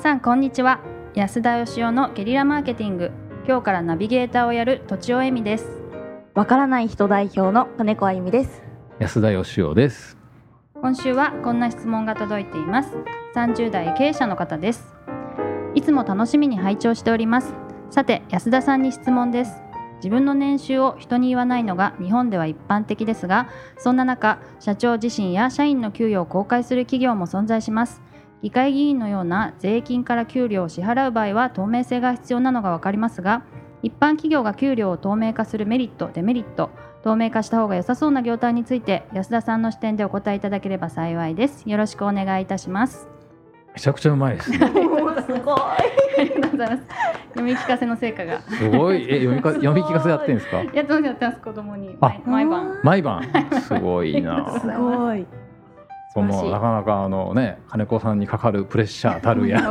さんこんにちは。安田義雄のゲリラマーケティング。今日からナビゲーターをやるとちおえみです。わからない人代表の金子あゆみです。安田義雄です。今週はこんな質問が届いています。30代経営者の方です。いつも楽しみに拝聴しております。さて安田さんに質問です。自分の年収を人に言わないのが日本では一般的ですがそんな中社長自身や社員の給与を公開する企業も存在します議会議員のような税金から給料を支払う場合は透明性が必要なのが分かりますが一般企業が給料を透明化するメリットデメリット透明化した方が良さそうな業態について安田さんの視点でお答えいただければ幸いです。よろしくお願いいたします。めちゃくちゃうまいですね。すごい。ありがとうございます読み聞かせの成果がすごいえ読みか読み聞かせやってんですか？やってますやってます？子供に。毎晩。毎晩。すごいな。すごいそのなかなかあのね金子さんにかかるプレッシャーたるや。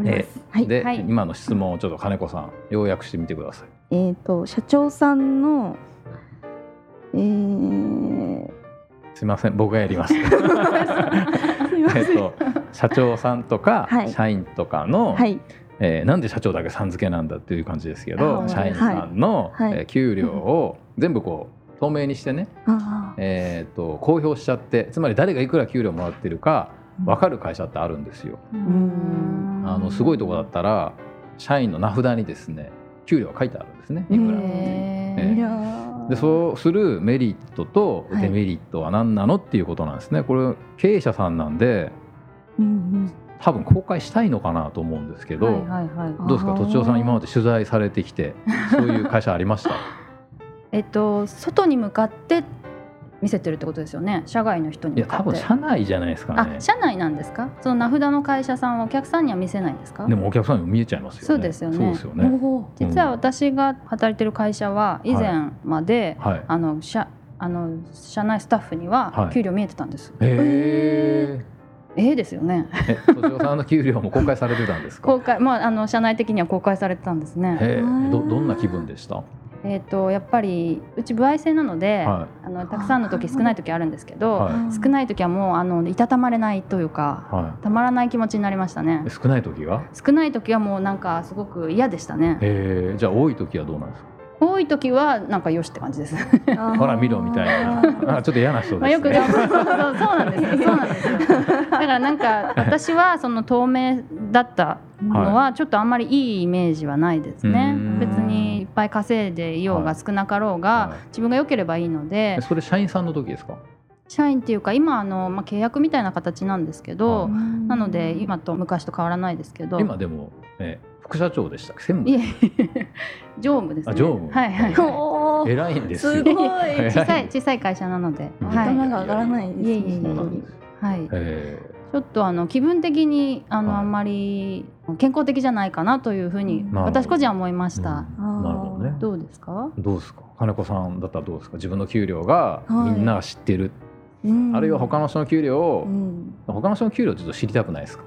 ではい。今の質問をちょっと金子さん要約してみてください。えっ、と社長さんのえー、すいません僕がやります。すいません。えっと社長さんとかはい。社員とかの、はい。えーなんで社長だけさん付けなんだっていう感じですけあどー社員さんの、はい。はいえー給料を全部こう透明にしてね、あえー、と公表しちゃってつまり誰がいくら給料もらってるか分かる会社ってあるんですよ。ううん。あのすごいとこだったら社員の名札にですね給料が書いてあるんですねいくら。ってえーー。でそうするメリットとデメリットは何なのっていうことなんですね。これ経営者さんなんでうん多分公開したいのかなと思うんですけど、はいはいはい。どうですか？とちおさん今まで取材されてきてそういう会社ありました？えっと外に向かって見せてるってことですよね？社外の人にいや多分社内じゃないですかね。あ社内なんですか？その名札の会社さんはお客さんには見せないんですか？でもお客さんにも見えちゃいますよね。そうですよね。そうですようんね実は私が働いてる会社は以前まで、はい。あの社あの社内スタッフにははい。給料見えてたんです、へええですよね。ええとちおさんの給料も公開されてたんですか？公開まああの社内的には公開されてたんですね。どどんな気分でした？えっ、とやっぱりうち歩合制なので、はあのたくさんの時少ない時あるんですけど、はい。少ない時はもうあのいたたまれないというかはたまらない気持ちになりましたね。い少ない時が少ない時はもうなんかすごく嫌でしたね。へえじゃあ多い時はどうなんですか？多い時はなんかよしって感じです。ほら見ろみたいな。あちょっと嫌な人まあ、ですね。よく頑張る。そうそうなんですよ。そうなんですよ。だからなんか 私はその透明だったのはちょっとあんまりいいイメージはないですね、うん。別にいっぱい稼いでいようが少なかろうが、はい。自分が良ければいいので。えそれ社員さんの時ですか？社員っていうか今あの、まあ、契約みたいな形なんですけど、はい。なので今と昔と変わらないですけど。今でも、え副社長でしたっけ？専い務え 常務ですね。あ常務。はいはい、おー。偉いんですよすごい。小さい小さい会社なので、うん。はい。頭が上がらないですいえいえいちょっとあの気分的にあの、はい。あんまり健康的じゃないかなというふうに私個人は思いました。なるほどね。どうですか？どうですか？金子さんだったらどうですか？自分の給料がはい。みんなが知ってる、うん。あるいは他の人の給料を、うん。他の人の給料ちょっと知りたくないですか？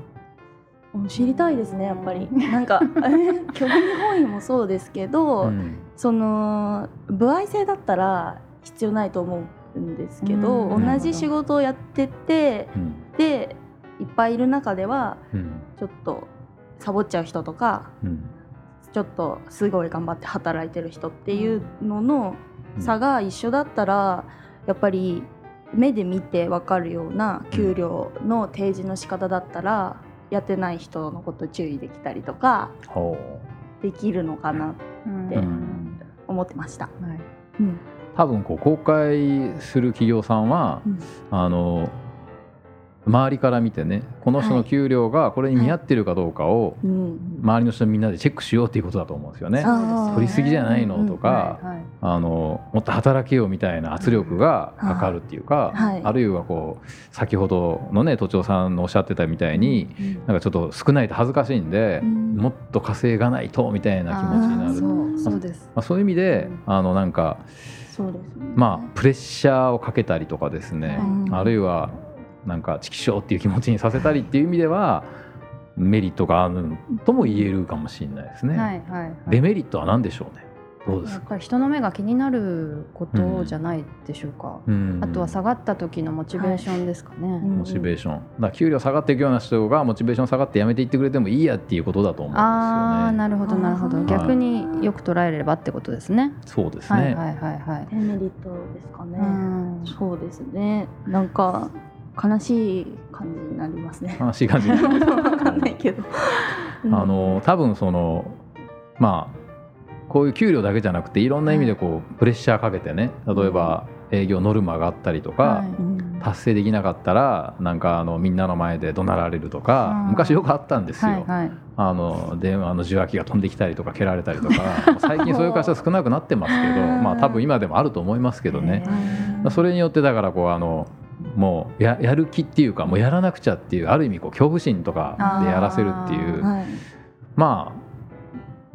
知りたいですねやっぱり。なんか 興味本位もそうですけど、うん。その歩合制だったら必要ないと思うんですけど、うん。同じ仕事をやっててうん。でいっぱいいる中ではうん。ちょっとサボっちゃう人とかうん。ちょっとすごい頑張って働いてる人っていうののうん。差が一緒だったらやっぱり目で見て分かるような給料の提示の仕方だったらやってない人のこと注意できたりとかほできるのかなうん。で思ってました。はい。うん。う多分こう公開する企業さんは、うん。あの周りから見てねこの人の給料がこれに見合ってるかどうかをうん。周りの人みんなでチェックしようっていうことだと思うんですよね。取りすぎじゃないの？うん。とか、あのもっと働けよみたいな圧力がかかるっていうか、はい。あるいはこう先ほどのね都庁さんのおっしゃってたみたいになんかちょっと少ないと恥ずかしいんで、うん。もっと稼がないとみたいな気持ちになる、そう。です。まあ、そういう意味であのなんかそうですね。まあプレッシャーをかけたりとかですね、うん。あるいはなんかチキショーっていう気持ちにさせたりっていう意味ではメリットがあるとも言えるかもしれないですね。はいはいはい。デメリットは何でしょうね。どうですか、ぱり人の目が気になることじゃないでしょうか、うんあとは下がった時のモチベーションですかね、うんモチベーションだ給料下がっていくような人がモチベーション下がって辞めていってくれてもいいやっていうことだと思うんですよねああなるほどなるほど逆によく捉えればってことですね、そうですね、はいはいはいはい、デメリットですかね、うんそうですねなんか悲しい感じになりますね。悲しい感じになる わかんないけど、うん。あの多分そのまあこういう給料だけじゃなくていろんな意味でこうプレッシャーかけてね例えば営業ノルマがあったりとか、達成できなかったらなんかあのみんなの前で怒鳴られるとかうん昔よくあったんですよ。はいはい。あの電話の受話器が飛んできたりとか蹴られたりとか最近そういう会社少なくなってますけどまあ多分今でもあると思いますけどね。それによってだからこうあのもうややる気っていうかもうやらなくちゃっていうある意味こう恐怖心とかでやらせるっていう。はい。まあ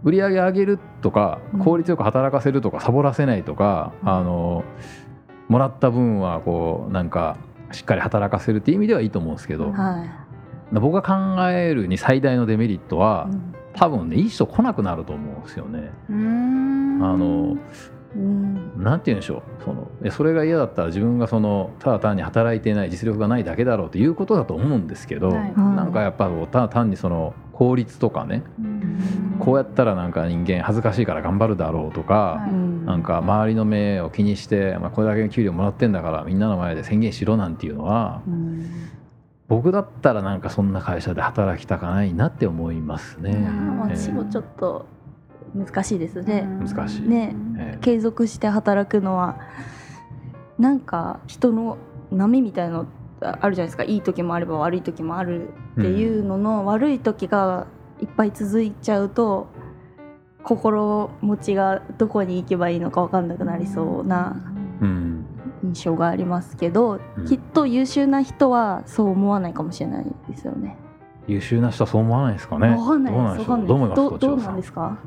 売り上げ上げるとかうん。効率よく働かせるとかサボらせないとか、うん。あのもらった分はこうなんかしっかり働かせるっていう意味ではいいと思うんですけど、はい。僕が考えるに最大のデメリットは、うん。多分ねいい人来なくなると思うんですよね。あのうんなんて言うんでしょう。そのそれが嫌だったら自分がそのただ単に働いていない実力がないだけだろうということだと思うんですけど、はい。なんかやっぱただ単にその効率とかねこうやったらなんか人間恥ずかしいから頑張るだろうとか、はい。うんなんか周りの目を気にして、まあ、これだけの給料もらってんだからみんなの前で宣言しろなんていうのはうん。僕だったらなんかそんな会社で働きたくないなって思いますね。うもちょっと難しいですね、難しい。ね。ええ。継続して働くのはなんか人の波みたいのあるじゃないですか。いい時もあれば悪い時もあるっていうのの、悪い時がいっぱい続いちゃうと心持ちがどこに行けばいいのか分かんなくなりそうなうん。印象がありますけど、うん。きっと優秀な人はそう思わないかもしれないですよね。優秀な人はそう思わないですかね。わかんないですどう思いますどうどうなんですか？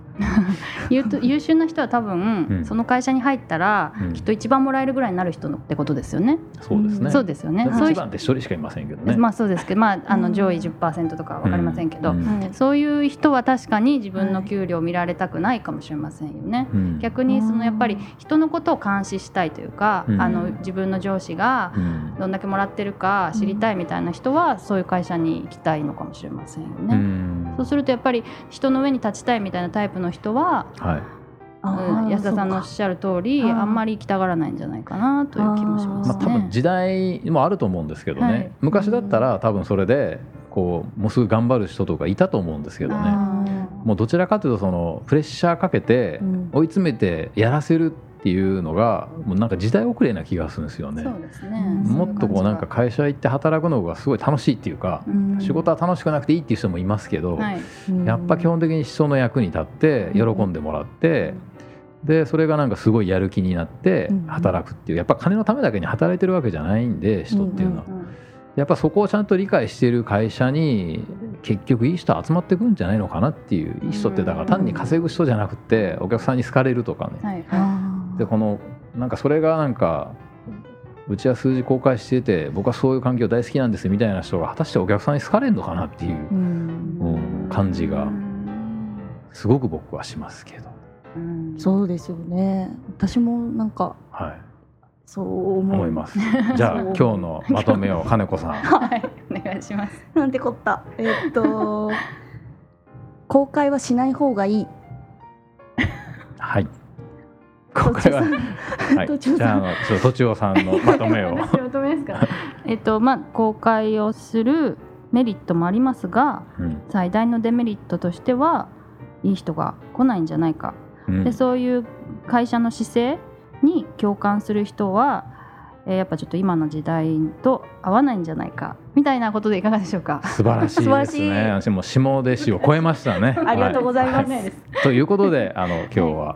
言うと優秀な人は多分、うんその会社に入ったら、うんきっと一番もらえるぐらいになる人のってことですよね。そうですね。そうですよね。そういう一番って一人しかいませんけどね。まあそうですけど、まああうんの上位10%とかはわかりませんけど、そういう人は確かに自分の給料を見られたくないかもしれませんよね。うん逆にそのやっぱり人のことを監視したいというか、うんあの自分の上司がうんどんだけもらってるか知りたいみたいな人はそういう会社に行きたいのかもしれませんよね。うんそうするとやっぱり人の上に立ちたいみたいなタイプの人は、はい。うん、安田さんのおっししゃる通りあんまり行きたがらないんじゃないかなという気もしますまあ、ね。多分時代もあると思うんですけどね、はい。昔だったら多分それでこうもうすぐ頑張る人とかいたと思うんですけどね。あもうどちらかというとそのプレッシャーかけてうん。追い詰めてやらせるっていうのがもうなんか時代遅れな気がするんですよね。そう。ですね。うんもっとこうなんか会社行って働くのがすごい楽しいっていうか、うん。仕事は楽しくなくていいっていう人もいますけど、はい。やっぱ基本的に人の役に立って喜んでもらって、でそれがなんかすごいやる気になってうん。働くっていうやっぱ金のためだけに働いてるわけじゃないんで人っていうのは、うんやっぱそこをちゃんと理解している会社に結局いい人集まってくるんじゃないのかなっていういい人ってだから単に稼ぐ人じゃなくてお客さんに好かれるとかね、はいはあーでこのなんかそれがなんかうちは数字公開してて僕はそういう環境大好きなんですみたいな人が果たしてお客さんに好かれるのかなっていううんうん感じがすごく僕はしますけど、うんそうですよね私もなんかはい、そう思う思います。じゃあ 今日のまとめを金子さん。はい。お願いします。なんてこった？えーっと公開はしない方がいいはい。これは、はい、じゃああのちょっととちおさんのまとめを。私まとめですか。えっとまあ公開をするメリットもありますが、うん最大のデメリットとしてはいい人が来ないんじゃないか。うんでそういう会社の姿勢に共感する人は、えーやっぱちょっと今の時代と合わないんじゃないかみたいなことでいかがでしょうか？素晴らしい素晴らしいですね。私も下弟子を超えましたね。ありがとうございます、ははということで、あの今日は